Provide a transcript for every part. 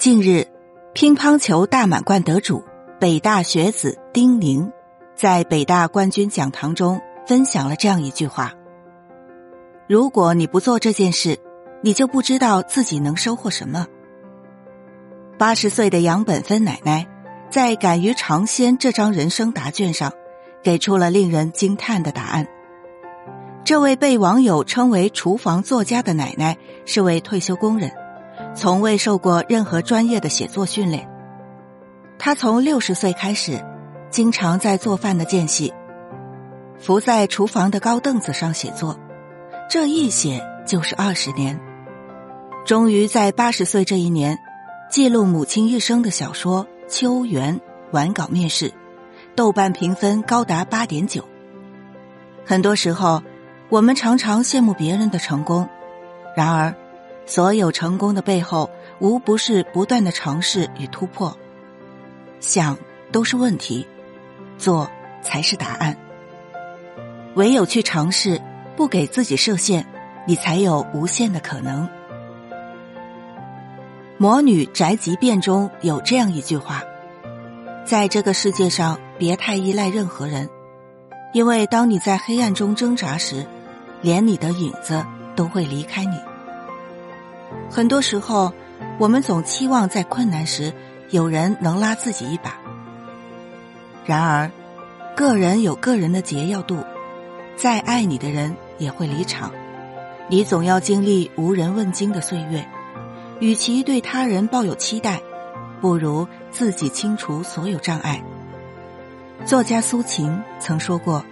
近日，乒乓球大满贯得主北大学子丁宁，在北大冠军讲堂中分享了这样一句话：“如果你不做这件事，你就不知道自己能收获什么。”八十岁的杨本芬奶奶，在《敢于尝鲜》这张人生答卷上，给出了令人惊叹的答案。这位被网友称为“厨房作家”的奶奶，是位退休工人。从未受过任何专业的写作训练，他从六十岁开始，经常在做饭的间隙，伏在厨房的高凳子上写作，这一写就是二十年。终于在八十岁这一年，记录母亲一生的小说《秋园》完稿面世，豆瓣评分高达八点九。很多时候，我们常常羡慕别人的成功，然而。所有成功的背后，无不是不断的尝试与突破。想都是问题，做才是答案。唯有去尝试，不给自己设限，你才有无限的可能。《魔女宅急便》中有这样一句话：在这个世界上，别太依赖任何人，因为当你在黑暗中挣扎时，连你的影子都会离开你。很多时候，我们总期望在困难时有人能拉自己一把。然而，个人有个人的劫要渡，再爱你的人也会离场。你总要经历无人问津的岁月。与其对他人抱有期待，不如自己清除所有障碍。作家苏秦曾说过：“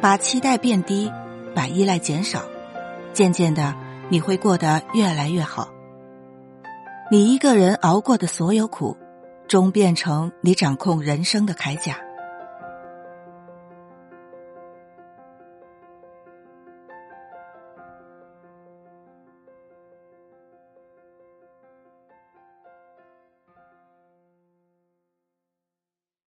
把期待变低，把依赖减少，渐渐的。”你会过得越来越好。你一个人熬过的所有苦，终变成你掌控人生的铠甲。